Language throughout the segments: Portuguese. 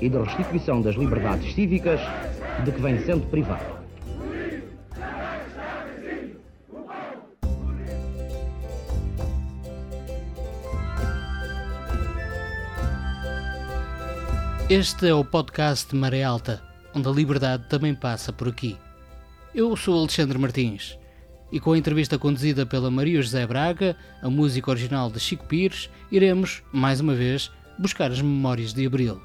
e de restituição das liberdades cívicas de que vem sendo privado. Este é o podcast Maré Alta, onde a liberdade também passa por aqui. Eu sou Alexandre Martins e com a entrevista conduzida pela Maria José Braga, a música original de Chico Pires, iremos, mais uma vez, buscar as memórias de Abril.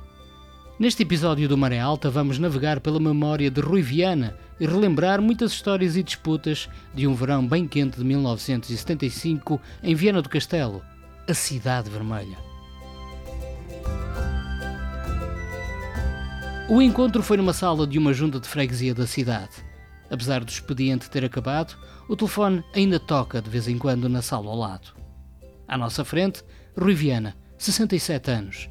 Neste episódio do Maré Alta vamos navegar pela memória de Rui Viana e relembrar muitas histórias e disputas de um verão bem quente de 1975 em Viana do Castelo, a Cidade Vermelha. O encontro foi numa sala de uma junta de freguesia da cidade. Apesar do expediente ter acabado, o telefone ainda toca de vez em quando na sala ao lado. À nossa frente, Rui Viana, 67 anos.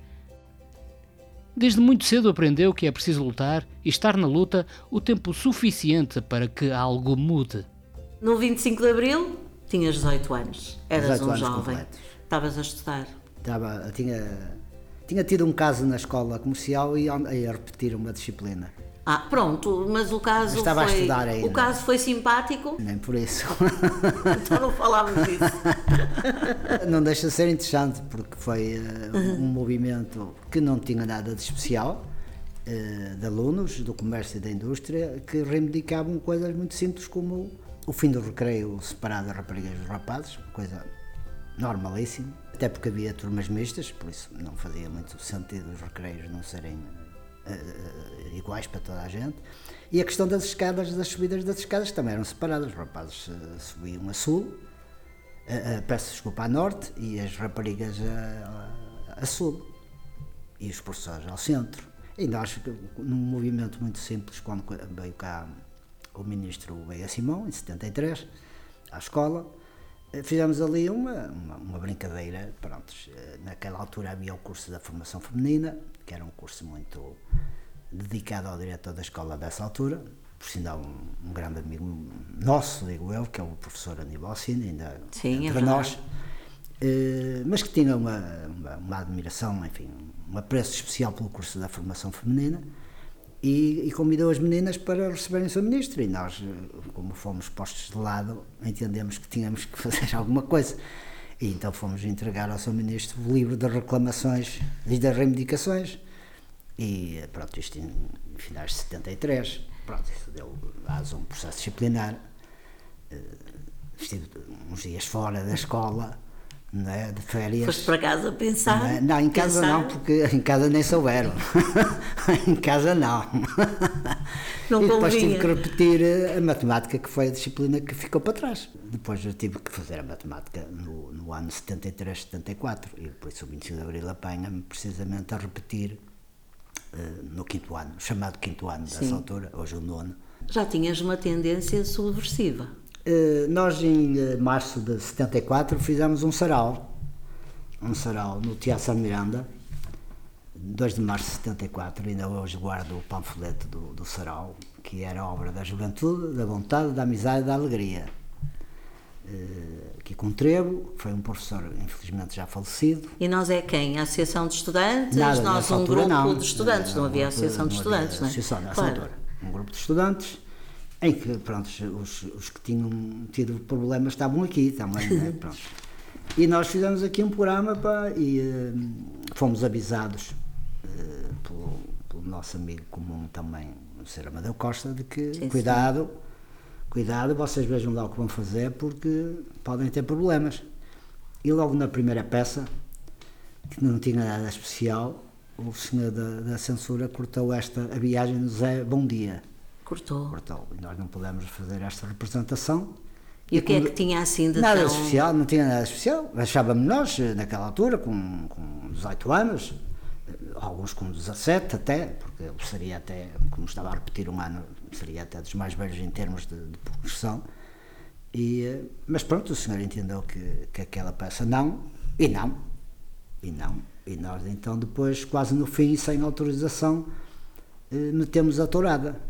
Desde muito cedo aprendeu que é preciso lutar e estar na luta o tempo suficiente para que algo mude. No 25 de Abril, tinhas 18 anos. Eras 18 um anos jovem. completos. Estavas a estudar. Estava, tinha, tinha tido um caso na escola comercial e a repetir uma disciplina. Ah, pronto, mas o caso Estava a foi. estudar ainda. O caso foi simpático, Nem por isso. então não falávamos disso. não deixa de ser interessante, porque foi eh, um movimento que não tinha nada de especial, eh, de alunos do comércio e da indústria, que reivindicavam coisas muito simples como o fim do recreio separado das raparigas e dos rapazes, coisa normalíssima, até porque havia turmas mistas, por isso não fazia muito sentido os recreios não serem eh, iguais para toda a gente. E a questão das escadas, das subidas das escadas também eram separadas, os rapazes eh, subiam a sul, a, peço desculpa, a norte e as raparigas a, a, a sul e os professores ao centro. E nós, num movimento muito simples, quando veio cá o ministro Beia Simão, em 73, à escola, fizemos ali uma, uma, uma brincadeira. Pronto, naquela altura havia o curso da formação feminina, que era um curso muito dedicado ao diretor da escola dessa altura, por sinal um, um grande amigo nosso, digo eu, que é o professor Aníbal Alcina, ainda Sim, é entre verdade. nós, eh, mas que tinha uma, uma, uma admiração, enfim, um apreço especial pelo curso da formação feminina e, e convidou as meninas para receberem o seu ministro e nós, eh, como fomos postos de lado, entendemos que tínhamos que fazer alguma coisa. E então fomos entregar ao seu ministro o livro das reclamações e das reivindicações. E pronto, isto em finais de 73, pronto, isso deu a um processo disciplinar. Eh, Estive uns dias fora da escola, é, de férias. Foste para casa pensar. Não, é? Não, em casa pensar. não, porque em casa nem souberam. em casa não. Não e depois tive convinha. que repetir a matemática, que foi a disciplina que ficou para trás. Depois eu tive que fazer a matemática no, no ano 73, 74, e por isso o 25 de Abril apanha-me precisamente a repetir eh, no quinto ano, chamado quinto ano dessa Sim. altura, hoje o nono. Já tinhas uma tendência subversiva. Eh, nós em eh, março de 74 fizemos um sarau, um sarau no Teatro São Miranda, 2 de março de 74, ainda hoje guardo o panfleto do, do sarau, que era obra da juventude, da vontade, da amizade e da alegria. Eh, aqui com Trevo, foi um professor infelizmente já falecido, E nós é quem? A Associação de Estudantes? Nada, nós um altura, grupo não. de estudantes, não um havia Associação de não Estudantes, não é? Associação nessa Claro. altura. Um grupo de estudantes em que, pronto, os, os que tinham tido problemas estavam aqui também, né? pronto. E nós fizemos aqui um programa pá, e eh, fomos avisados eh, pelo, pelo nosso amigo comum também, o Sr. Amadeu Costa, de que Sim, cuidado, cuidado, vocês vejam lá o que vão fazer porque podem ter problemas. E logo na primeira peça, que não tinha nada especial, o senhor da, da censura cortou esta, a viagem do Zé Bom Dia. Cortou. Cortou. E nós não pudemos fazer esta representação. E o que é quando- que tinha assim de Nada tão... especial, não tinha nada especial. Achávamos nós, eh, naquela altura, com, com 18 anos, alguns com 17 até, porque eu seria até, como estava a repetir um ano, seria até dos mais velhos em termos de, de progressão. E, eh, mas pronto, o senhor entendeu que, que aquela peça não, e não, e não. E nós então depois, quase no fim, sem autorização, eh, metemos a tourada.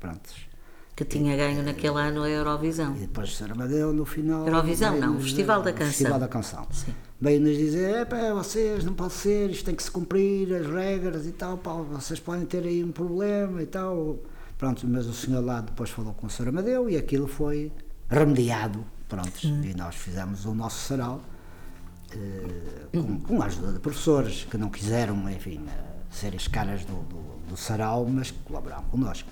Prontos. Que tinha ganho naquele ano a Eurovisão. E depois o Sr. Amadeu, no final. Eurovisão, não, nos- Festival da Canção. Festival da Canção. Sim. Veio-nos dizer: é vocês não pode ser, isto tem que se cumprir, as regras e tal, pá, vocês podem ter aí um problema e tal. Pronto, mas o senhor lá depois falou com o Sr. Amadeu e aquilo foi remediado. Pronto, Hum. e nós fizemos o nosso sarau eh, com, com a ajuda de professores que não quiseram, enfim, eh, ser as caras do, do, do sarau, mas que colaboraram connosco.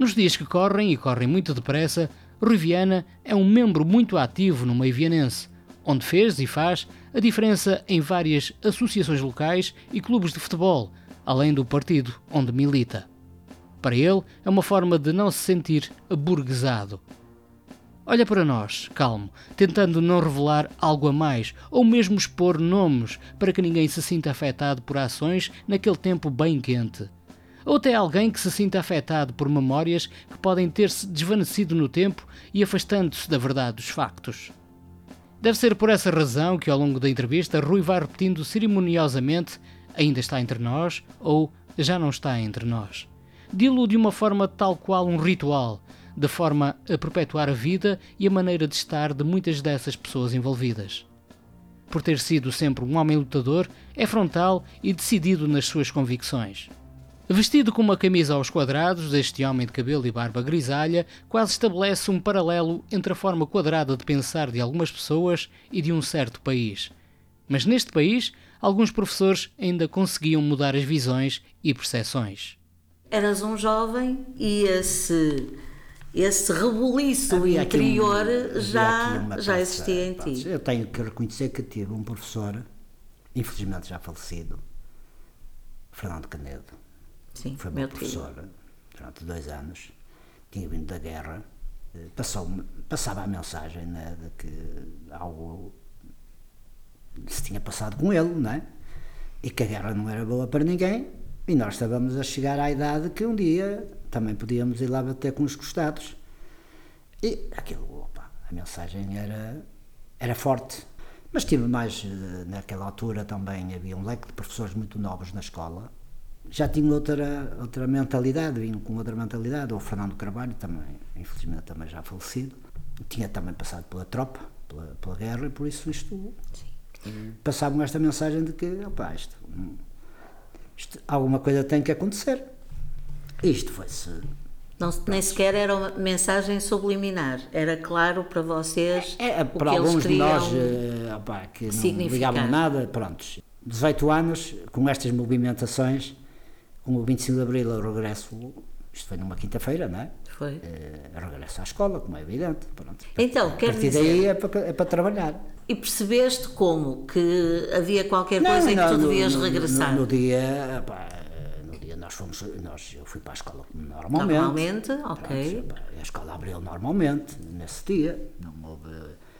Nos dias que correm, e correm muito depressa, Rui Viana é um membro muito ativo no meio vianense, onde fez e faz a diferença em várias associações locais e clubes de futebol, além do partido onde milita. Para ele, é uma forma de não se sentir aburguesado. Olha para nós, calmo, tentando não revelar algo a mais, ou mesmo expor nomes para que ninguém se sinta afetado por ações naquele tempo bem quente. Ou até alguém que se sinta afetado por memórias que podem ter-se desvanecido no tempo e afastando-se da verdade dos factos. Deve ser por essa razão que, ao longo da entrevista, Rui vai repetindo cerimoniosamente: ainda está entre nós ou já não está entre nós. Dilo de uma forma tal qual um ritual, de forma a perpetuar a vida e a maneira de estar de muitas dessas pessoas envolvidas. Por ter sido sempre um homem lutador, é frontal e decidido nas suas convicções. Vestido com uma camisa aos quadrados, este homem de cabelo e barba grisalha quase estabelece um paralelo entre a forma quadrada de pensar de algumas pessoas e de um certo país. Mas neste país, alguns professores ainda conseguiam mudar as visões e percepções. Eras um jovem e esse, esse rebuliço Havia um- interior havia já, já existia em ti. Eu tenho que reconhecer que tive um professor, infelizmente já falecido, Fernando Canedo. Sim, Foi meu meu tio. professor durante dois anos, tinha vindo da guerra, eh, passou passava a mensagem né, de que algo se tinha passado com ele, não é? E que a guerra não era boa para ninguém, e nós estávamos a chegar à idade que um dia também podíamos ir lá bater com os costados. E aquilo, opa, a mensagem era, era forte. Mas tive mais, eh, naquela altura também havia um leque de professores muito novos na escola. Já tinham outra, outra mentalidade, vinham com outra mentalidade. O Fernando Carvalho também, infelizmente também já falecido. Tinha também passado pela tropa, pela, pela guerra, e por isso isto passavam esta mensagem de que, opa, isto, isto, alguma coisa tem que acontecer. Isto foi-se Não, nem sequer era uma mensagem subliminar, era claro para vocês É, o para alguns de nós eh, opá, que não ligavam nada, prontos. 18 anos, com estas movimentações, com o 25 de Abril eu regresso, isto foi numa quinta-feira, não é? Foi. Eh, eu regresso à escola, como é evidente. Pronto. Então, a quer partir dizer- daí é para, é para trabalhar. E percebeste como? Que havia qualquer coisa em que não, tu no- devias no, regressar. No, no dia, no dia nós fomos, nós, eu fui para a escola normalmente. Normalmente, ok. Pronto, a escola abriu normalmente, nesse dia. Não houve,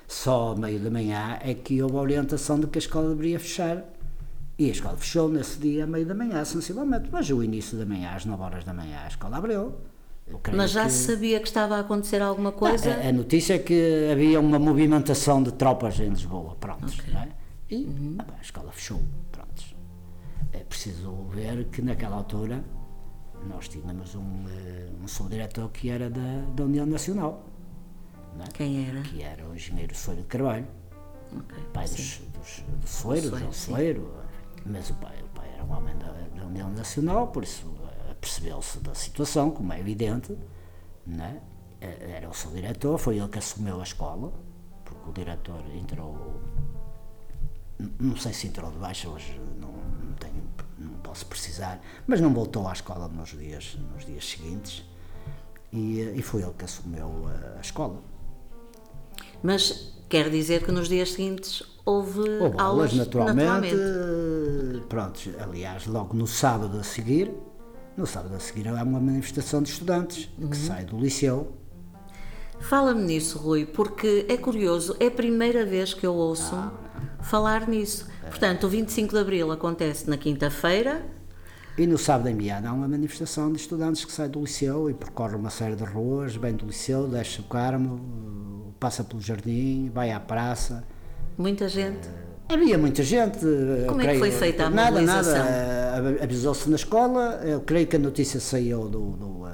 só meio da manhã é que houve a orientação de que a escola deveria fechar. E a escola fechou nesse dia, a meio da manhã, sensivelmente. Mas o início da manhã, às 9 horas da manhã, a escola abriu. Mas já que- se sabia que estava a acontecer alguma coisa? a, a notícia é que havia uma movimentação de tropas em Lisboa, prontos, não é? E ah, pá, a escola fechou, prontos. É preciso ver que naquela altura nós tínhamos um, eh, um subdiretor que era da, da União Nacional, não é? Quem era? que era o engenheiro Soeiro de Carvalho, Ok, pai sim. dos, dos, dos Soeiros, sim. Soeiro, mas o pai, o pai era um homem da, da União Nacional, por isso eh, percebeu-se da situação, como é evidente, né? Era o seu diretor, foi ele que assumiu a escola, porque o diretor entrou, não sei se entrou de baixa, hoje não, não tenho, não posso precisar, mas não voltou à escola nos dias, nos dias seguintes, e, eh, e foi ele que assumiu a, a escola. Mas quer dizer que nos dias seguintes houve, Houve aulas, naturalmente. naturalmente. Pronto, aliás, logo no sábado a seguir, no sábado a seguir há uma manifestação de estudantes Uhum. que sai do liceu. Fala-me nisso, Rui, porque é curioso, é a primeira vez que eu ouço falar nisso. Portanto, o 25 de Abril acontece na quinta-feira. E no sábado em Viana há uma manifestação de estudantes que sai do liceu e percorre uma série de ruas, vem do liceu, desce o Carmo, passa pelo jardim, vai à praça. Muita gente. Havia muita gente. Como é que foi feita a nada, mobilização? Nada, nada. Avisou-se na escola, eu creio que a notícia saiu do, do, eh,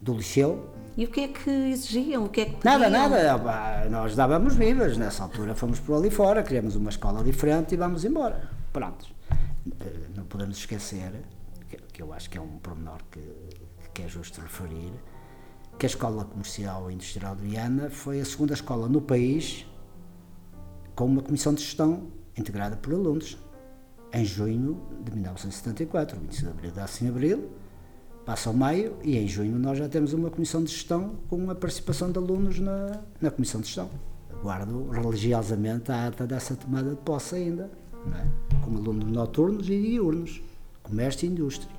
do liceu. E o que é que exigiam? O que é que pediam? Nada, nada. Opa, Nós dávamos vivas. Nessa altura fomos por ali fora, queríamos uma escola diferente e vamos embora. Pronto. Eh, Não podemos esquecer, que, que eu acho que é um pormenor que, que é justo referir, que a Escola Comercial e Industrial de Viana foi a segunda escola no país com uma comissão de gestão integrada por alunos. Em junho de 1974, o 25 de abril dá-se em abril, passa ao maio e em junho nós já temos uma comissão de gestão com a participação de alunos na, na comissão de gestão. Guardo religiosamente a ata dessa tomada de posse ainda, é? com alunos noturnos e diurnos, comércio e indústria.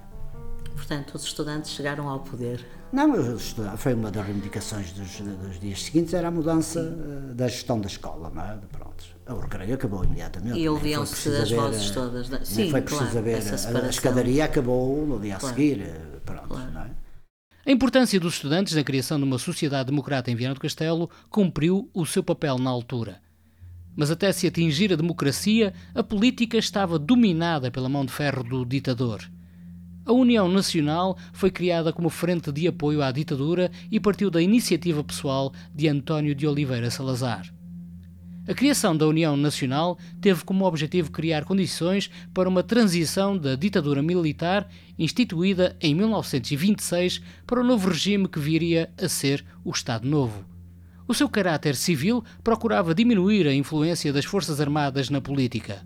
Portanto, os estudantes chegaram ao poder. Não, eu estudava- foi uma das reivindicações dos, dos dias seguintes, era a mudança eh, da gestão da escola, não é? Pronto. O recreio acabou imediatamente. E foi ouviam-se preciso as vozes eh, todas da- nem Sim, foi preciso claro, haver, a- a escadaria acabou no dia a Claro. seguir, eh, pronto, Claro. não é? A importância dos estudantes na criação de uma sociedade democrata em Viana do Castelo cumpriu o seu papel na altura. Mas até se atingir a democracia, a política estava dominada pela mão de ferro do ditador. A União Nacional foi criada como frente de apoio à ditadura e partiu da iniciativa pessoal de António de Oliveira Salazar. A criação da União Nacional teve como objetivo criar condições para uma transição da ditadura militar instituída em 1926 para o novo regime que viria a ser o Estado Novo. O seu caráter civil procurava diminuir a influência das Forças Armadas na política.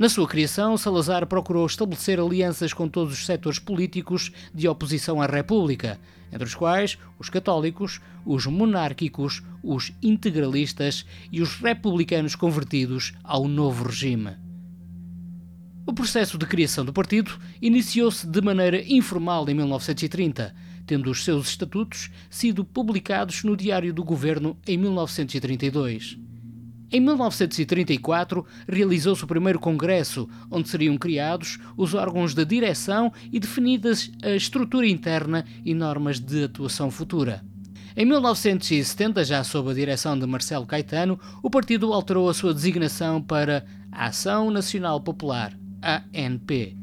Na sua criação, Salazar procurou estabelecer alianças com todos os setores políticos de oposição à República, entre os quais os católicos, os monárquicos, os integralistas e os republicanos convertidos ao novo regime. O processo de criação do partido iniciou-se de maneira informal em 1930, tendo os seus estatutos sido publicados no Diário do Governo em 1932. Em 1934, realizou-se o primeiro congresso, onde seriam criados os órgãos de direção e definidas a estrutura interna e normas de atuação futura. Em 1970, já sob a direção de Marcelo Caetano, o partido alterou a sua designação para Ação Nacional Popular, ANP.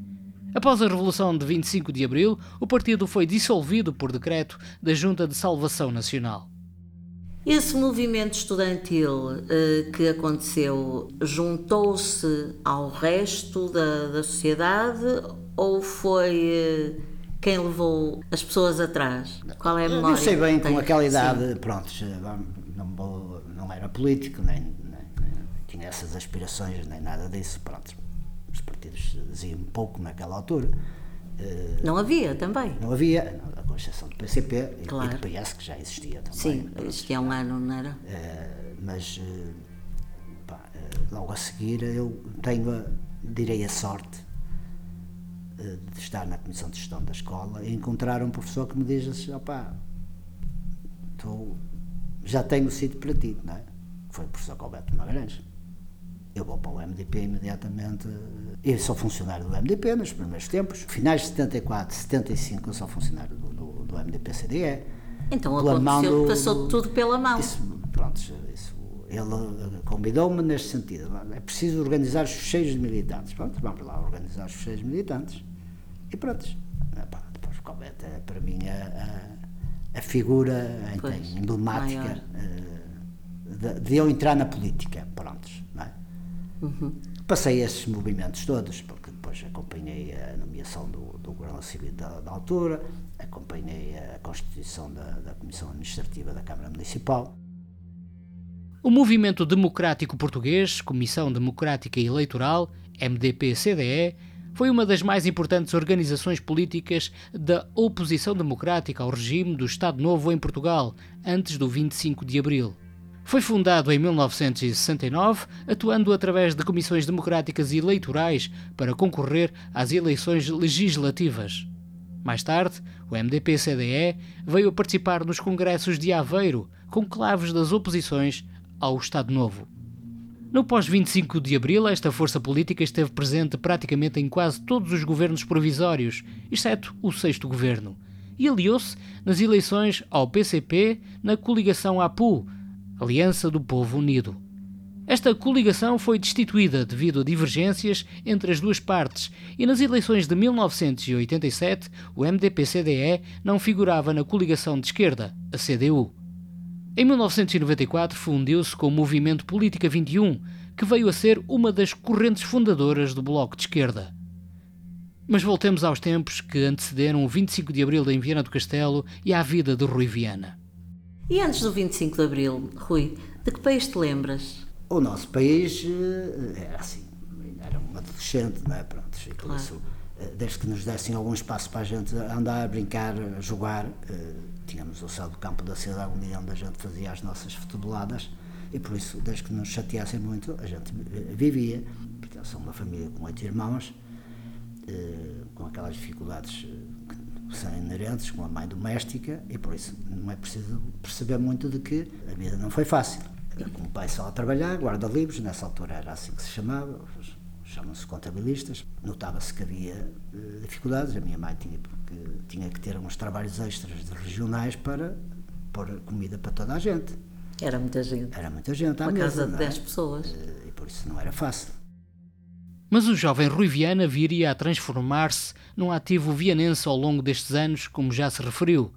Após a Revolução de 25 de Abril, o partido foi dissolvido por decreto da Junta de Salvação Nacional. Esse movimento estudantil eh, que aconteceu juntou-se ao resto da, da sociedade ou foi eh, quem levou as pessoas atrás? Qual é a Eu memória? não sei bem, com aquela Sim. idade, pronto, não, vou- não era político, nem, nem- nem tinha essas aspirações, nem nada disso, pronto. Os partidos diziam pouco naquela altura. Eh, Não havia também. Não havia, com exceção do PCP e- e Claro. do PS, que já existia também. Sim, é um ano, não era? Eh, mas eh, pá, logo a seguir eu tenho, a- direi a sorte de estar na comissão de gestão da escola e encontrar um professor que me diz assim, opá, tu já tenho o sítio para ti, não é? Foi o professor Calbeto Magalhães. Eu vou para o MDP imediatamente. Eu sou funcionário do MDP nos primeiros tempos. Finais de 74, 75, eu sou funcionário do, do, do MDP-CDE. Então Pela aconteceu, do- passou do- tudo pela mão. Isso, pronto, isso, ele eh, convidou-me neste sentido. É preciso organizar os fecheiros de militantes. Pronto, vamos lá organizar os fecheiros de militantes. E pronto. Epá, Depois o Calvete é para mim a, a, a figura Pois, emblemática eh, de, de eu entrar na política. Pronto, não é? Uhum. Passei esses movimentos todos, porque depois acompanhei a nomeação do, do Governo Civil da, da altura, acompanhei a constituição da, da Comissão Administrativa da Câmara Municipal. O Movimento Democrático Português, Comissão Democrática Eleitoral, MDP-CDE, foi uma das mais importantes organizações políticas da oposição democrática ao regime do Estado Novo em Portugal, antes do 25 de Abril. Foi fundado em 1969, atuando através de comissões democráticas e eleitorais para concorrer às eleições legislativas. Mais tarde, o MDP-CDE veio a participar nos congressos de Aveiro, com claves das oposições ao Estado Novo. No pós-25 de abril, esta força política esteve presente praticamente em quase todos os governos provisórios, exceto o sexto governo, e aliou-se nas eleições ao PCP na coligação APU, Aliança do Povo Unido. Esta coligação foi destituída devido a divergências entre as duas partes e nas eleições de 1987 o MDP-CDE não figurava na coligação de esquerda, a CDU. Em 1994 fundiu-se com o Movimento Política 21, que veio a ser uma das correntes fundadoras do Bloco de Esquerda. Mas voltemos aos tempos que antecederam o 25 de Abril em Viana do Castelo e à vida de Rui Viana. E antes do 25 de Abril, Rui, de que país te lembras? O nosso país eh, era assim, era um adolescente, não é? Pronto, Claro. isso, eh, desde que nos dessem algum espaço para a gente andar, brincar, jogar, eh, tínhamos o céu do campo da cidade onde a gente fazia as nossas futeboladas e por isso, desde que nos chateassem muito, a gente vivia, eu sou uma família com oito irmãos, com aquelas dificuldades são inerentes, com a mãe doméstica, e por isso não é preciso perceber muito de que a vida não foi fácil. Era Com o pai só a trabalhar, guarda-livros, nessa altura era assim que se chamava, chamam-se contabilistas. Notava-se que havia eh, dificuldades, a minha mãe tinha, porque tinha que ter uns trabalhos extras de regionais para pôr comida para toda a gente. Era muita gente. Era muita gente à Uma mesa, casa de não é? 10 pessoas. Eh, E por isso não era fácil. Mas o jovem Rui Viana viria a transformar-se num ativo vianense ao longo destes anos, como já se referiu.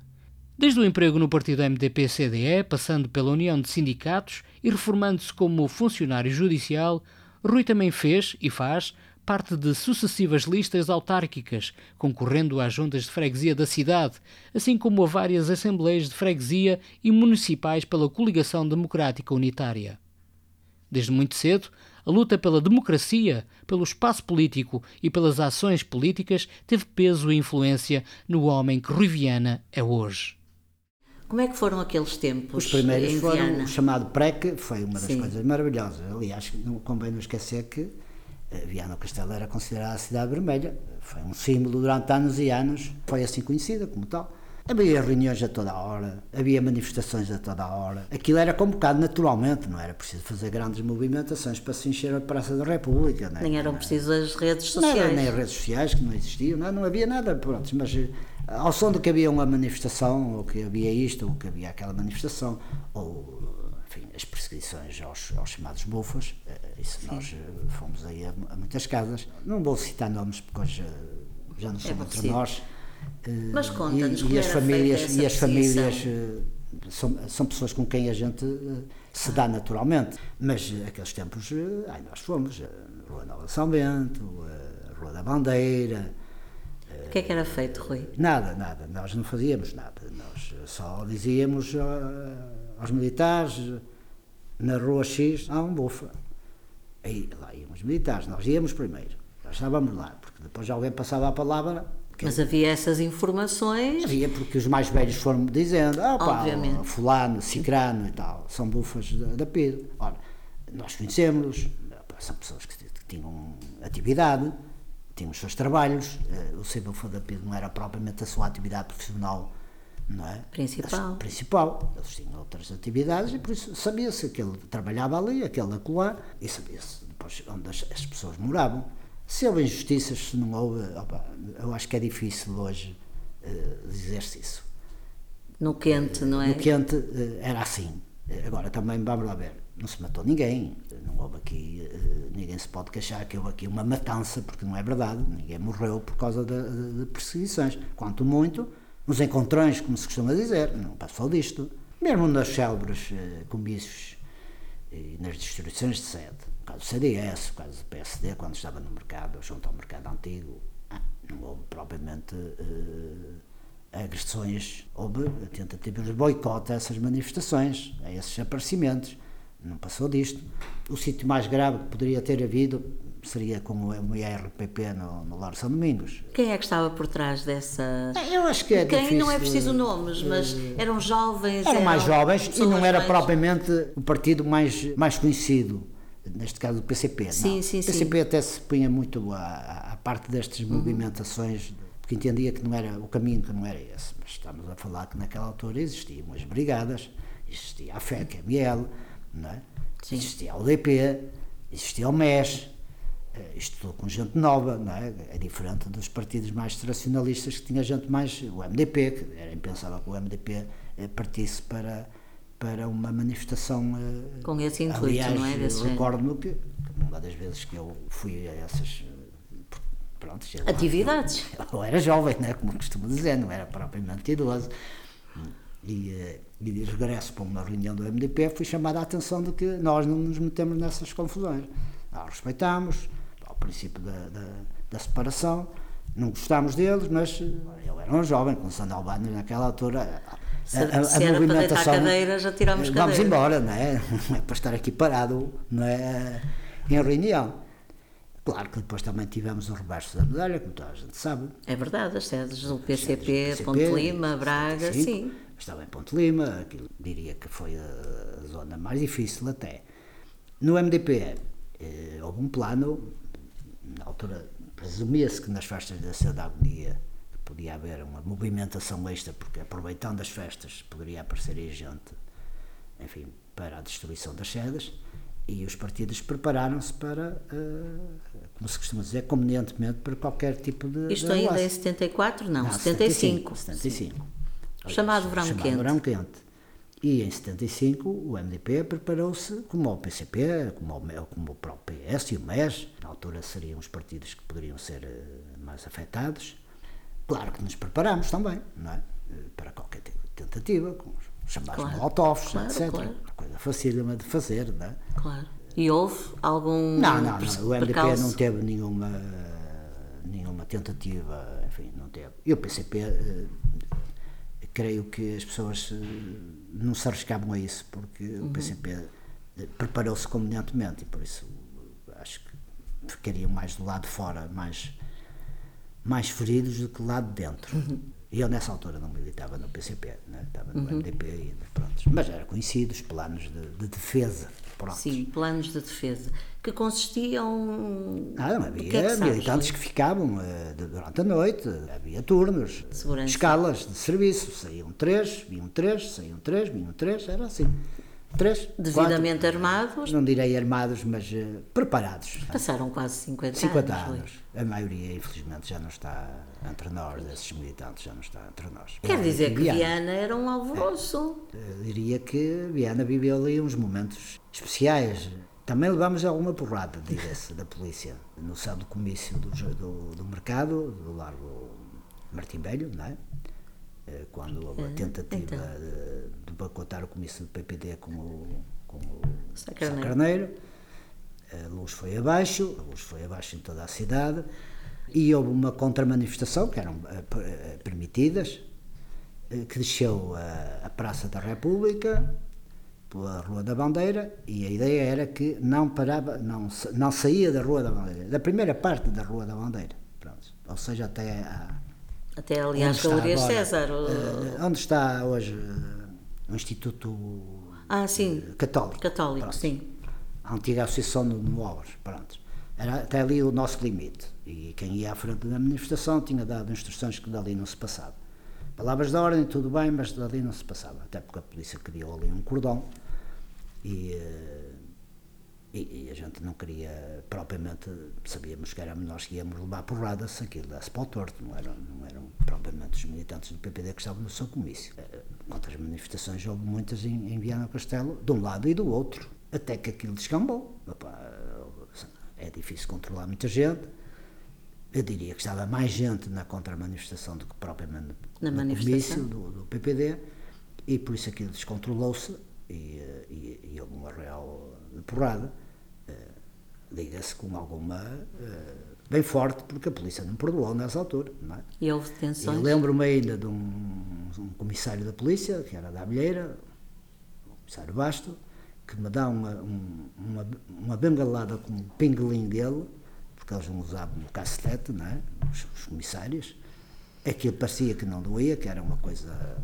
Desde o emprego no partido MDP-CDE, passando pela União de Sindicatos e reformando-se como funcionário judicial, Rui também fez e faz parte de sucessivas listas autárquicas, concorrendo às juntas de freguesia da cidade, assim como a várias assembleias de freguesia e municipais pela Coligação Democrática Unitária. Desde muito cedo, a luta pela democracia, pelo espaço político e pelas ações políticas teve peso e influência no homem que Rui Viana é hoje. Como é que foram aqueles tempos Os primeiros em foram Viana? o chamado PREC, foi uma das Sim. coisas maravilhosas. Aliás, não convém não esquecer que eh, Viana do Castelo era considerada a cidade vermelha. Foi um símbolo durante anos e anos, foi assim conhecida como tal. Havia reuniões a toda a hora, havia manifestações a toda a hora. Aquilo era convocado naturalmente, não era preciso fazer grandes movimentações para se encher a Praça da República. não é? Nem eram precisas as redes sociais. nem as redes sociais que não existiam, não, não havia nada, pronto, mas eh, ao som de que havia uma manifestação, ou que havia isto, ou que havia aquela manifestação, ou enfim, as perseguições aos, aos chamados bufas, eh, isso nós eh, fomos aí a, a muitas casas. Não vou citar nomes porque hoje já não são entre aborrecido. nós. Eh, Mas conta-nos e, e as famílias e as famílias eh, são, são pessoas com quem a gente eh, se dá naturalmente. Mas aqueles tempos, ai, nós fomos, eh, Rua Nova de São Bento, eh, Rua da Bandeira, O que é que era feito, Rui? nada, nada, nós não fazíamos nada. Nós só dizíamos ah, aos militares, na Rua X há um bufa. Aí lá iam os militares, nós íamos primeiro, nós estávamos lá, porque depois alguém passava a palavra. Mas havia essas informações. Havia porque os mais velhos foram dizendo, ah pá, Obviamente. fulano, cicrano e tal, são bufas da, da PID. Ora, nós conhecemos, são pessoas que, que tinham atividade, tinham os seus trabalhos, eh, o ser bufa da PID não era propriamente a sua atividade profissional, não é? Principal. As- principal, eles tinham outras atividades e por isso sabia-se que ele trabalhava ali, aquele acolá, e sabia-se depois onde as, as pessoas moravam. Se houve injustiças, se não houve, opa, eu acho que é difícil hoje eh, dizer-se isso. No quente, não é? No quente eh, era assim. Agora também vamos lá ver, não se matou ninguém, não houve aqui, eh, ninguém se pode queixar que houve aqui uma matança, porque não é verdade, ninguém morreu por causa de, de- de perseguições. Quanto muito, nos encontrões, como se costuma dizer, não passou disto. Mesmo nas célebres comícios e nas distribuições de sede, no caso do CDS, no caso do PSD, quando estava no mercado, junto ao mercado antigo, ah, não houve propriamente eh, agressões, houve tentativas de boicote a essas manifestações, a esses aparecimentos. Não passou disto. O sítio mais grave que poderia ter havido seria com o IRPP no, no Lar São Domingos. Quem é que estava por trás dessa. Eu acho que é Quem difícil. não é preciso nomes, mas eram jovens. Eram mais jovens e não era mais- propriamente o partido mais, mais conhecido, neste caso o PCP. não. Sim, sim, o PCP até se punha muito à, à parte destas Uhum. movimentações, porque entendia que não era o caminho que não era esse. Mas estamos a falar que naquela altura existiam as brigadas, existia a FEC, a ML, não é? Sim. Existia o DP, existia o MES, isto tudo com gente nova, não é? É diferente dos partidos mais tradicionalistas que tinha gente mais. O MDP, que era impensável que o MDP eh, partisse para, para uma manifestação. eh, Com esse intuito, aliás, não é? Desse eu recordo-me que uma das vezes que eu fui a essas. eh, Pronto, Atividades. eu era jovem, né, como costumo dizer, não era propriamente idoso. E, e de regresso para uma reunião do MDP, fui chamada a atenção de que nós não nos metemos nessas confusões. Nós respeitamos princípio da, da, da separação, não gostámos deles, mas eh, eu era um jovem, com sandalbanos naquela altura. a- Se- a- a se era para deitar cadeiras, já tirámos eh, Vamos cadeiras. embora, não é? Não é para estar aqui parado, não é? Em reunião. Claro que depois também tivemos o rebaixo da medalha, como toda a gente sabe. É verdade, as sedes do PCP, do Ponte Lima, Braga, 75, sim. Estava em Ponte Lima, aquilo diria que foi a, a zona mais difícil até. No MDP eh, houve um plano, na altura presumia-se que nas festas da da Agonia podia haver uma movimentação extra, porque aproveitando as festas poderia aparecer aí gente, enfim, para a destruição das sedes, e os partidos prepararam-se para, eh, como se costuma dizer, convenientemente para qualquer tipo de. Isto de ainda negócio. em 74? Não, Não, 75. 75. O chamado verão chamado quente. verão quente. E em 75 o MDP preparou-se, como o PCP, como o, como o próprio PS e o MES, altura seriam os partidos que poderiam ser eh, mais afetados. Claro que nos preparamos também, não é? Eh, Para qualquer tipo de tentativa, com os chamados Claro, molotovs, claro, etc. claro. Coisa facílima de fazer, não é? Claro. E houve algum. Não, não, não. O MDP não teve nenhuma, nenhuma tentativa, enfim, não teve. E o PCP, eh, creio que as pessoas não se arriscavam a isso, porque Uhum. o PCP preparou-se convenientemente e por isso ficariam mais do lado de fora, mais, mais feridos do que lá de dentro. Uhum. E eu nessa altura não militava no PCP, né? estava no MDP ainda, pronto. Mas era conhecido os planos de, de defesa, pronto. Sim, planos de defesa. Que consistiam. Ah, não, do que é havia que sabes, militantes que ficavam de- durante a noite, havia turnos, Segurança. escalas de serviço, saíam três, vinham três, saíam três, vinham três, era assim. Três, Devidamente quatro, armados, não direi armados, mas eh, preparados. passaram quase 50, 50 anos. Anos. A maioria, infelizmente, já não está entre nós, desses militantes já não está entre nós. Quer Eh, dizer que Viana. Viana era um alvoroço. Eu diria que Viana viveu ali uns momentos especiais. Também levámos alguma porrada, diga-se, da polícia. No sábado comício do, do, do mercado, do Largo Martim Velho, não é? Eh, Quando houve a tentativa então. de, boicotar o comício do PPD com o, com o Sá Carneiro. Sá Carneiro, a luz foi abaixo, a luz foi abaixo em toda a cidade, e houve uma contramanifestação, que eram eh, eh, permitidas, que desceu a, a Praça da República, pela Rua da Bandeira, e a ideia era que não parava, não, não saía da Rua da Bandeira, da primeira parte da Rua da Bandeira, pronto, ou seja, até a, Até ali às onde agora, César. o- eh, onde está hoje eh, o Instituto Ah, sim. eh, Católico. Católico, Pronto. sim. A antiga Associação de Móveis, pronto. Era até ali o nosso limite. E quem ia à frente da manifestação tinha dado instruções que dali não se passava. Palavras de ordem, tudo bem, mas dali não se passava. Até porque a polícia criou ali um cordão e, eh, e, e a gente não queria propriamente, sabíamos que éramos nós que íamos levar porrada se aquilo desse para o torto, não eram, não eram propriamente os militantes do PPD que estavam no seu comício. Eh, Quanto às manifestações, houve muitas em, em Viana do Castelo, de um lado e do outro, até que aquilo descambou. Epá, é difícil controlar muita gente. Eu diria que estava mais gente na contra-manifestação do que propriamente Na no comício do, do PPD, e por isso aquilo descontrolou-se e, eh, e, e houve uma real porrada, eh, diga-se com alguma. eh, bem forte, porque a polícia não perdoou nessa altura, não é? E houve Eu detenções. lembro-me ainda de um, um comissário da polícia, que era da Abelheira, o comissário Basto, que me dá uma, um- uma, uma bengalada com o pingolim dele, porque eles não usavam o cacetete, não é? os, os comissários. Aquilo parecia que não doía, que era uma coisa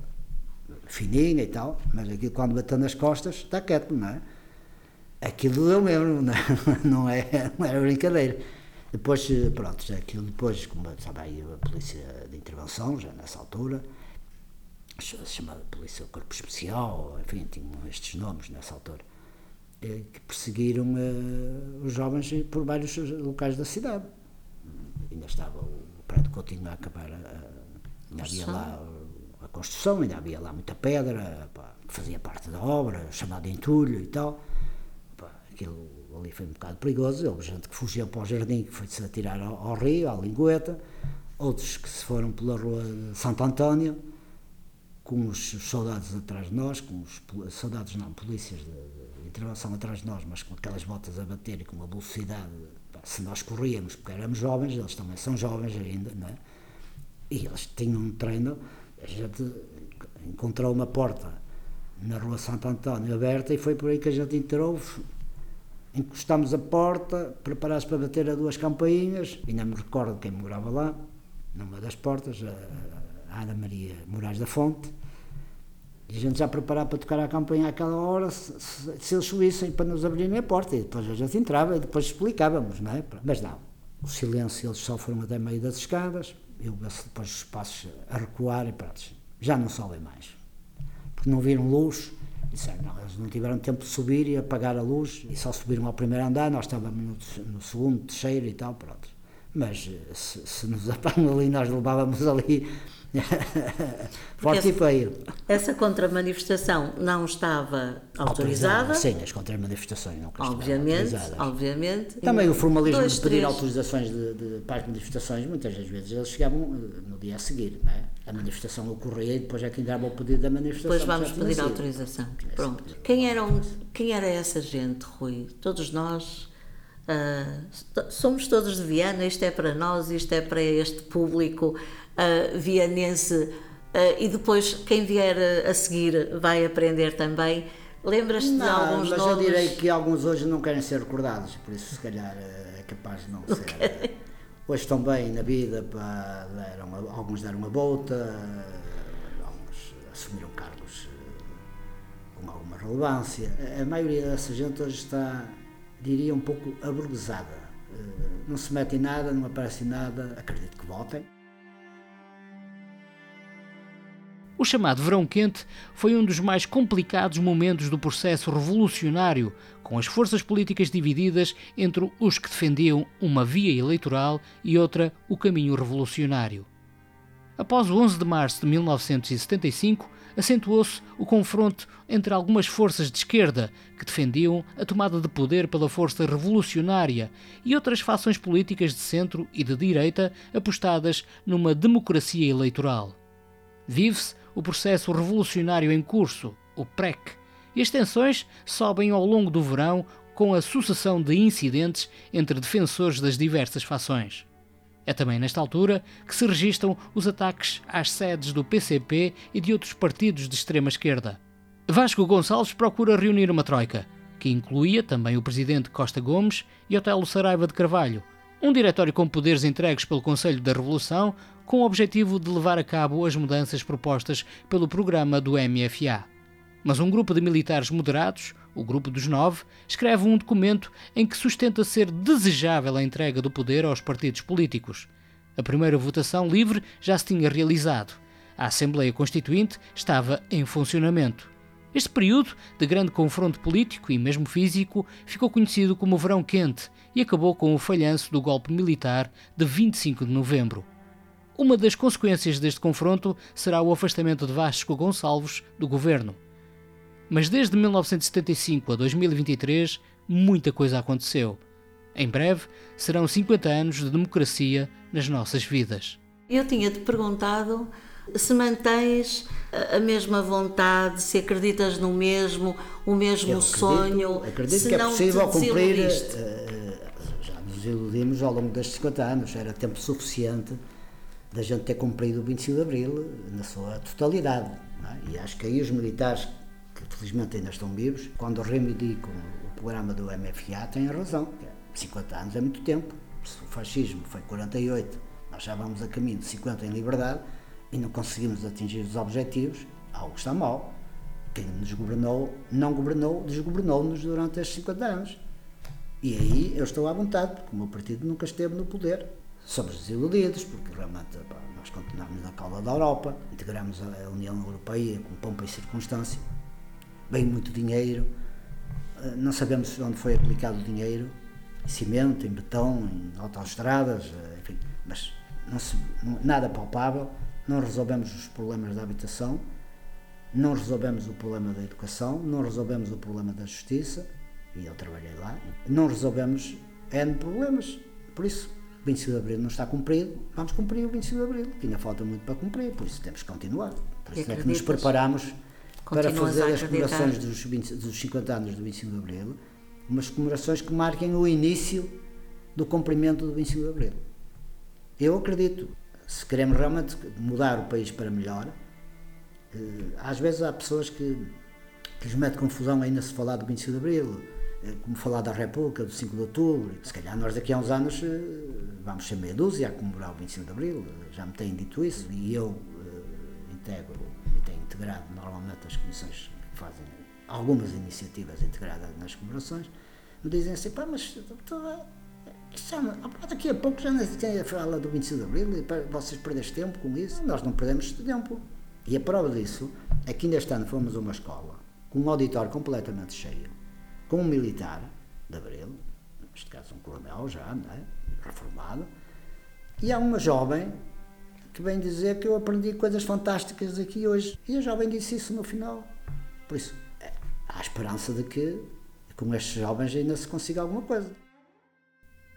fininha e tal, mas aquilo quando bateu nas costas, está quieto, não é? Aquilo deu mesmo, não é? Não, é, não era brincadeira. Depois, eh, pronto, já aquilo depois, como estava aí a polícia de intervenção, já nessa altura, ch- chamada Polícia do Corpo Especial, enfim, tinham estes nomes nessa altura. eh, que perseguiram uh, os jovens por vários locais da cidade. Ainda estava o prédio Coutinho a acabar, a, ainda havia lá a construção, ainda havia lá muita pedra, pá, que fazia parte da obra, chamado entulho e tal. Pá, aquilo ali foi um bocado perigoso, houve gente que fugia para o jardim, que foi-se atirar ao, ao rio, à lingueta, outros que se foram pela rua de Santo António, com os soldados atrás de nós, com os soldados não, polícias de, de intervenção atrás de nós, mas com aquelas botas a bater e com uma velocidade, se nós corríamos, porque éramos jovens, eles também são jovens ainda, não é? E eles tinham um treino, a gente encontrou uma porta na rua Santo António aberta e foi por aí que a gente entrou, encostámos a porta, preparados para bater a duas campainhas, ainda me recordo quem morava lá, numa das portas, a Ana Maria Moraes da Fonte, e a gente já preparava para tocar a campanha àquela hora, se, se, se eles subissem para nos abrirem a porta, e depois a gente entrava e depois explicávamos, não é? Mas não, o silêncio, eles só foram até meio das escadas, eu depois os passos a recuar e pronto, já não sobem mais, porque não viram luz, disseram, não, eles não tiveram tempo de subir e apagar a luz, e só subiram ao primeiro andar, nós estávamos no, no segundo, terceiro e tal, pronto. Mas eh, se, se nos apagam ali, nós levávamos ali Forte e feio. Essa contra-manifestação não estava autorizada. autorizada. Sim, as contra-manifestações não obviamente, obviamente. Também o formalismo dois, de pedir três. autorizações de, de, para as manifestações, muitas das vezes eles chegavam eh, no dia a seguir, não é? A manifestação ocorria e depois é que entrava o pedido da manifestação. Depois vamos pedir autorização. Pronto. Quem, eram, quem era essa gente, Rui? Todos nós Uh, somos todos de Viana, isto é para nós, isto é para este público uh, vianense, uh, e depois quem vier a, a seguir vai aprender também. Lembras-te de alguns mas nomes? eu direi que alguns hoje não querem ser recordados, por isso se calhar é capaz de não ser. Hoje estão bem na vida, pá, deram, alguns deram uma volta, alguns assumiram cargos com alguma relevância. A maioria dessa gente hoje está diria, um pouco aburguesada. Eh, não se mete em nada, não aparece em nada, acredito que votem. O chamado Verão Quente foi um dos mais complicados momentos do processo revolucionário, com as forças políticas divididas entre os que defendiam uma via eleitoral e outra o caminho revolucionário. Após o 11 de março de 1975, acentuou-se o confronto entre algumas forças de esquerda que defendiam a tomada de poder pela força revolucionária e outras fações políticas de centro e de direita apostadas numa democracia eleitoral. Vive-se o processo revolucionário em curso, o PREC, e as tensões sobem ao longo do verão com a sucessão de incidentes entre defensores das diversas fações. É também nesta altura que se registram os ataques às sedes do PCP e de outros partidos de extrema esquerda. Vasco Gonçalves procura reunir uma troika, que incluía também o presidente Costa Gomes e Otelo Saraiva de Carvalho, um diretório com poderes entregues pelo Conselho da Revolução com o objetivo de levar a cabo as mudanças propostas pelo programa do MFA. Mas um grupo de militares moderados, o Grupo dos Nove, escreve um documento em que sustenta ser desejável a entrega do poder aos partidos políticos. A primeira votação livre já se tinha realizado. A Assembleia Constituinte estava em funcionamento. Este período de grande confronto político e mesmo físico ficou conhecido como Verão Quente e acabou com o falhanço do golpe militar de 25 de novembro. Uma das consequências deste confronto será o afastamento de Vasco Gonçalves do governo. Mas desde 1975 a 2023, muita coisa aconteceu. Em breve, serão 50 anos de democracia nas nossas vidas. Eu tinha-te perguntado se mantens a mesma vontade, se acreditas no mesmo, o mesmo Eu sonho. Acredito se que é possível cumprir. Uh, já nos iludimos ao longo destes 50 anos, era tempo suficiente da gente ter cumprido o 25 de Abril na sua totalidade. É? E acho que aí os militares que felizmente ainda estão vivos, quando reivindicam o programa do MFA, têm razão. 50 anos é muito tempo. Se o fascismo foi 48, nós já vamos a caminho de 50 em liberdade e não conseguimos atingir os objetivos, algo está mal. Quem nos governou, não governou, desgovernou-nos durante estes 50 anos. E aí eu estou à vontade, porque o meu partido nunca esteve no poder. Somos desiludidos, porque realmente pá, nós continuamos na cauda da Europa, integramos a União Europeia com pompa e circunstância vem muito dinheiro, eh, não sabemos onde foi aplicado o dinheiro, em cimento, em betão, em autoestradas, eh, enfim, mas se, nada palpável, não resolvemos os problemas da habitação, não resolvemos o problema da educação, não resolvemos o problema da justiça, e eu trabalhei lá, não resolvemos N problemas. Por isso, 25 de Abril não está cumprido, vamos cumprir o 25 de Abril, que ainda falta muito para cumprir, por isso temos que continuar. Por isso é que nos preparamos para fazer as comemorações dos, 20, dos 50 anos do 25 de Abril, umas comemorações que marquem o início do cumprimento do 25 de Abril. Eu acredito, se queremos realmente mudar o país para melhor, eh, às vezes há pessoas que, que lhes mete confusão ainda se falar do 25 de Abril, como falar da República, do 5 de Outubro. Se calhar nós daqui a uns anos eh, vamos ser meia dúzia a comemorar o 25 de Abril, já me têm dito isso, e eu uh, integro e tenho integrado normalmente as comissões que fazem algumas iniciativas integradas nas comemorações, me dizem assim, pá, mas já, daqui a pouco já nem fala do 25 de Abril e vocês perdem tempo com isso. Nós não perdemos tempo. E a prova disso é que ainda este ano fomos a uma escola com um auditório completamente cheio, com um militar de Abril, neste caso um coronel já, é? reformado, e há uma jovem que vem dizer que eu aprendi coisas fantásticas aqui hoje. E a jovem disse isso no final. Por isso, é, há esperança de que com estes jovens ainda se consiga alguma coisa.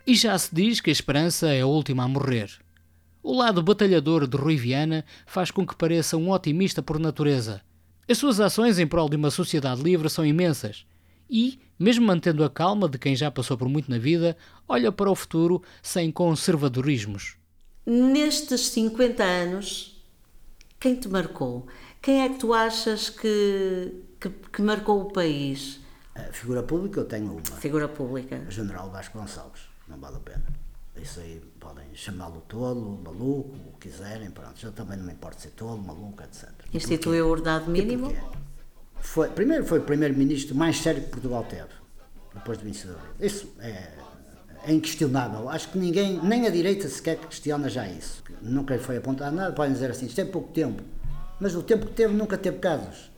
E já se diz que a esperança é a última a morrer. O lado batalhador de Rui Viana faz com que pareça um otimista por natureza. As suas ações em prol de uma sociedade livre são imensas e, mesmo mantendo a calma de quem já passou por muito na vida, olha para o futuro sem conservadorismos. Nestes 50 anos, quem te marcou? Quem é que tu achas que, que, que marcou o país? A figura pública eu tenho uma. Figura pública. O General Vasco Gonçalves não vale a pena. Isso aí podem chamá-lo tolo, maluco, o que quiserem, pronto. Eu também não me importa ser tolo, maluco, etc. Instituiu o ordenado mínimo? Foi, primeiro foi o primeiro-ministro mais sério que Portugal teve, depois do 25 de Abril. Isso é, é inquestionável. Acho que ninguém, nem a direita sequer questiona já isso. Nunca lhe foi apontado nada, podem dizer assim, isto tem pouco tempo. Mas o tempo que teve nunca teve casos.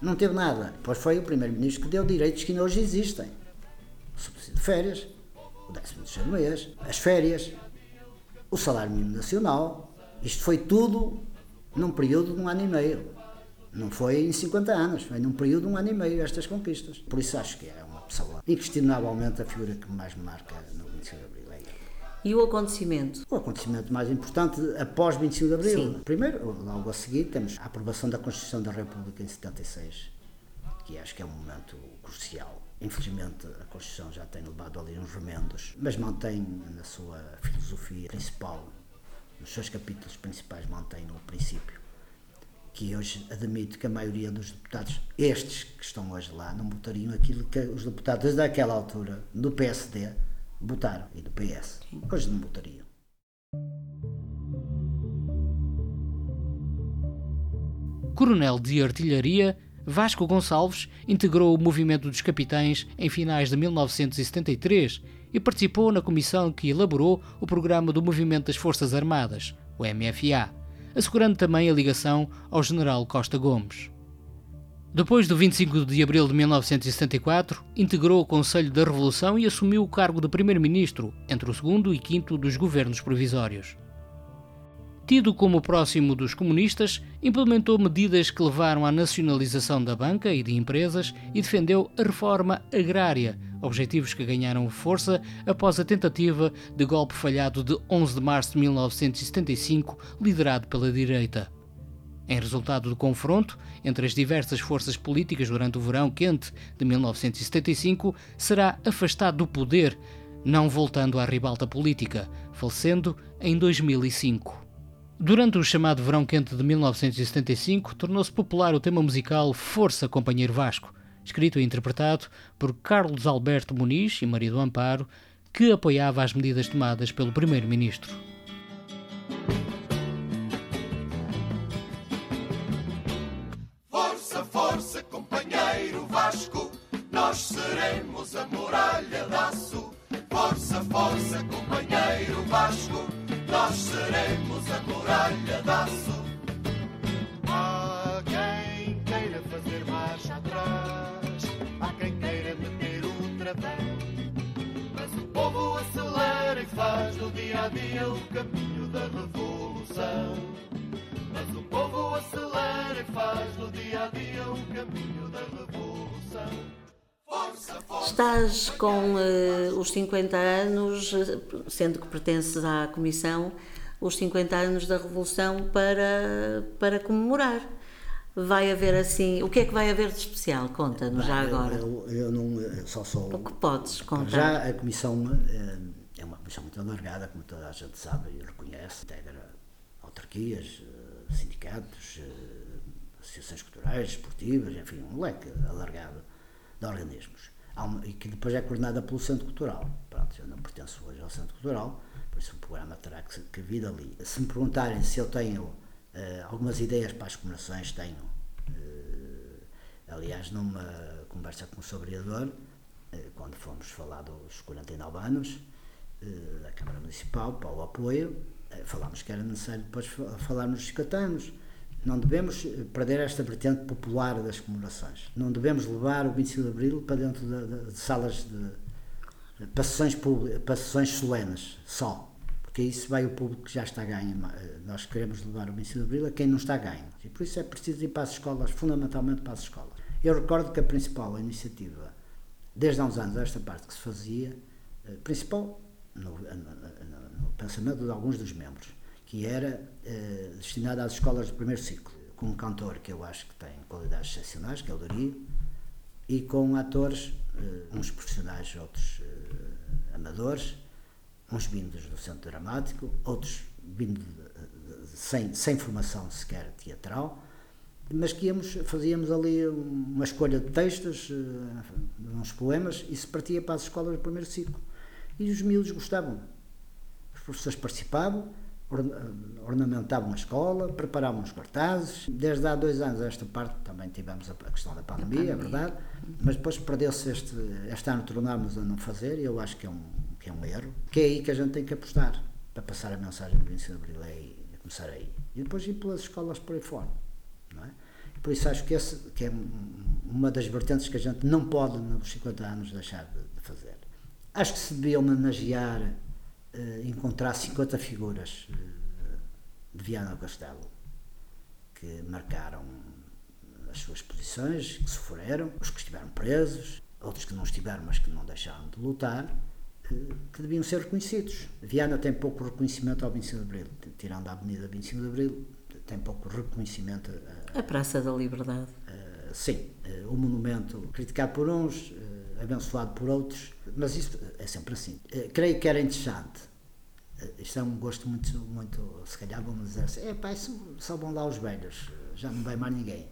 Não teve nada. Depois foi o primeiro-ministro que deu direitos que ainda hoje existem. O subsídio de férias, o décimo terceiro mês, as férias, o salário mínimo nacional. Isto foi tudo num período de um ano e meio. Não foi em 50 anos, foi num período de um ano e meio estas conquistas. Por isso acho que é uma pessoa, inquestionavelmente, a figura que mais me marca no 25 de Abril. É e o acontecimento? O acontecimento mais importante após 25 de Abril. Sim. Primeiro, logo a seguir, temos a aprovação da Constituição da República em 76, que acho que é um momento crucial Infelizmente a Constituição já tem levado ali uns remendos, mas mantém na sua filosofia principal, nos seus capítulos principais, mantém o princípio que hoje admite que a maioria dos deputados, estes que estão hoje lá, não votariam aquilo que os deputados daquela altura, do PSD, votaram e do PS. Hoje não votariam. Coronel de Artilharia Vasco Gonçalves integrou o movimento dos capitães em finais de 1973 e participou na comissão que elaborou o programa do Movimento das Forças Armadas, o MFA, assegurando também a ligação ao general Costa Gomes. Depois do 25 de abril de 1974, integrou o Conselho da Revolução e assumiu o cargo de primeiro-ministro entre o segundo e quinto dos governos provisórios tido como próximo dos comunistas, implementou medidas que levaram à nacionalização da banca e de empresas e defendeu a reforma agrária, objetivos que ganharam força após a tentativa de golpe falhado de 11 de março de 1975, liderado pela direita. Em resultado do confronto entre as diversas forças políticas durante o verão quente de 1975, será afastado do poder, não voltando à ribalta política, falecendo em 2005. Durante o chamado Verão Quente de 1975, tornou-se popular o tema musical Força, Companheiro Vasco, escrito e interpretado por Carlos Alberto Muniz e Marido Amparo, que apoiava as medidas tomadas pelo Primeiro-Ministro. Força, força, companheiro Vasco, nós seremos a muralha de aço. Força, força, companheiro Vasco nós seremos a muralha da aço. Há quem queira fazer marcha atrás, há quem queira meter o travão. Mas o povo acelera e faz no dia a dia o caminho da revolução. Mas o povo acelera e faz no dia a dia o caminho da revolução. Estás com uh, os 50 anos, sendo que pertences à Comissão, os 50 anos da Revolução para, para comemorar. Vai haver assim. O que é que vai haver de especial? Conta-nos já agora. Eu, eu não eu só sou. O que podes contar? Já a comissão eh, é uma comissão muito alargada, como toda a gente sabe e reconhece, integra autarquias, eh, sindicatos, associações culturais, esportivas, enfim, um leque alargado de organismos. Uma, e que depois é coordenada pelo Centro Cultural. Pronto, eu não pertenço hoje ao Centro Cultural, por isso o programa terá que, que vir ali. Se me perguntarem se eu tenho Uh, algumas ideias para as comemorações tenho. Uh, aliás, numa conversa com o seu vereador, uh, quando fomos falar dos 49 anos da Câmara Municipal para o apoio, falámos que era necessário depois falarmos dos 50 anos. Não devemos perder esta vertente popular das comemorações. Não devemos levar o 25 de Abril para dentro de, de, de salas de, para sessões solenes, só porque isso vai o público que já está ganho. Eh, nós queremos levar o 25 de Abril a quem não está ganho. E por isso é preciso ir para as escolas, fundamentalmente para as escolas. Eu recordo que a principal iniciativa, desde há uns anos, esta parte que se fazia, eh, principal no, no, no pensamento de alguns dos membros, que era eh, destinada às escolas do primeiro ciclo, com um cantor que eu acho que tem qualidades excepcionais, que é o Dario, e com atores, eh, uns profissionais, outros eh, amadores, uns vindos do centro dramático, outros vindo sem, sem formação sequer teatral, mas que íamos, fazíamos ali uma escolha de textos, uns poemas, e se partia para as escolas do primeiro ciclo. E os miúdos gostavam. Os professores participavam, ornamentavam a escola, preparavam os cartazes. Desde há dois anos esta parte também tivemos a questão da pandemia, é verdade, mas depois perdeu-se este, este ano tornámos a não fazer e eu acho que é um que é um erro, que é aí que a gente tem que apostar para passar a mensagem do 25 de Abril, é aí, é começar aí. E depois ir pelas escolas por aí fora. Não é? Por isso acho que esse que é uma das vertentes que a gente não pode, nos 50 anos, deixar de, de fazer. Acho que se devia homenagear, encontrar 50 figuras eh, de Viana do Castelo que marcaram as suas posições, que sofreram, os que estiveram presos, outros que não estiveram, mas que não deixaram de lutar que deviam ser reconhecidos. Viana tem pouco reconhecimento ao 25 de Abril, tirando a Avenida 25 de Abril, tem pouco reconhecimento. A, a Praça da Liberdade. Sim, o monumento criticado por uns, abençoado por outros, mas isto é sempre assim. creio que era interessante. isto é um gosto muito, muito, se calhar vamos dizer assim, é pá, só vão lá os velhos, já não vai mais ninguém.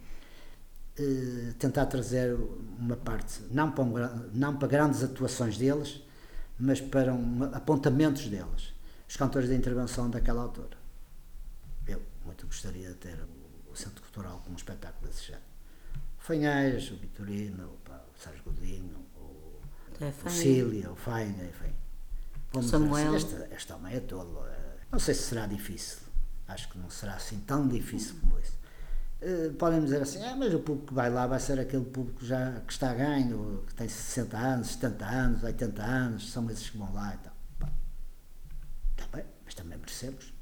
tentar trazer uma parte, não para, um, não para grandes atuações deles, mas para um, apontamentos deles, os cantores de intervenção daquela autora. Eu muito gostaria de ter o Centro Cultural com um espetáculo desse género. O Fanhais, o Vitorino, o Sérgio Godinho, o, é o Cília, o Faina, enfim. Vamos Samuel. Esta, esta homem é todo. Eh, não sei se será difícil. Acho que não será assim tão difícil como isso. Eh, podem dizer assim, ah, mas o público que vai lá vai ser aquele público já que está ganho, que tem 60 anos, 70 anos, 80 anos, são esses que vão lá e tal. Está bem, mas também merecemos.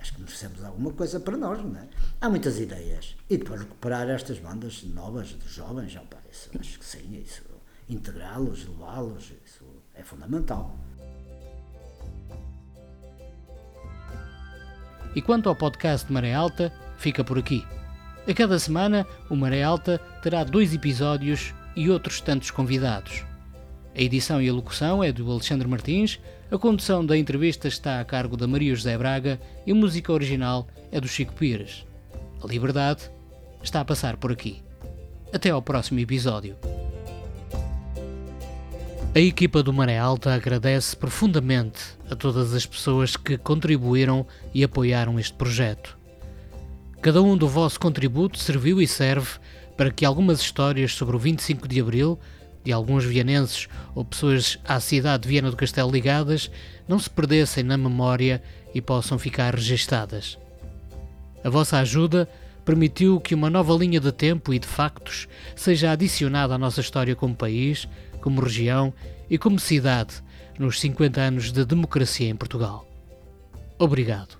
Acho que merecemos alguma coisa para nós, não é? Há muitas ideias. E depois recuperar estas bandas novas, dos jovens, já, isso, acho que sim, isso, integrá-los, levá-los, isso é fundamental. E quanto ao podcast Maré Alta, fica por aqui. A cada semana, o Maré Alta terá dois episódios e outros tantos convidados. A edição e a locução é do Alexandre Martins, a condução da entrevista está a cargo da Maria José Braga e a música original é do Chico Pires. A liberdade está a passar por aqui. Até ao próximo episódio. A equipa do Maré Alta agradece profundamente a todas as pessoas que contribuíram e apoiaram este projeto. Cada um do vosso contributo serviu e serve para que algumas histórias sobre o 25 de Abril, de alguns vianenses ou pessoas à cidade de Viana do Castelo ligadas, não se perdessem na memória e possam ficar registadas. A vossa ajuda permitiu que uma nova linha de tempo e de factos seja adicionada à nossa história como país, como região e como cidade, nos 50 anos de democracia em Portugal. Obrigado.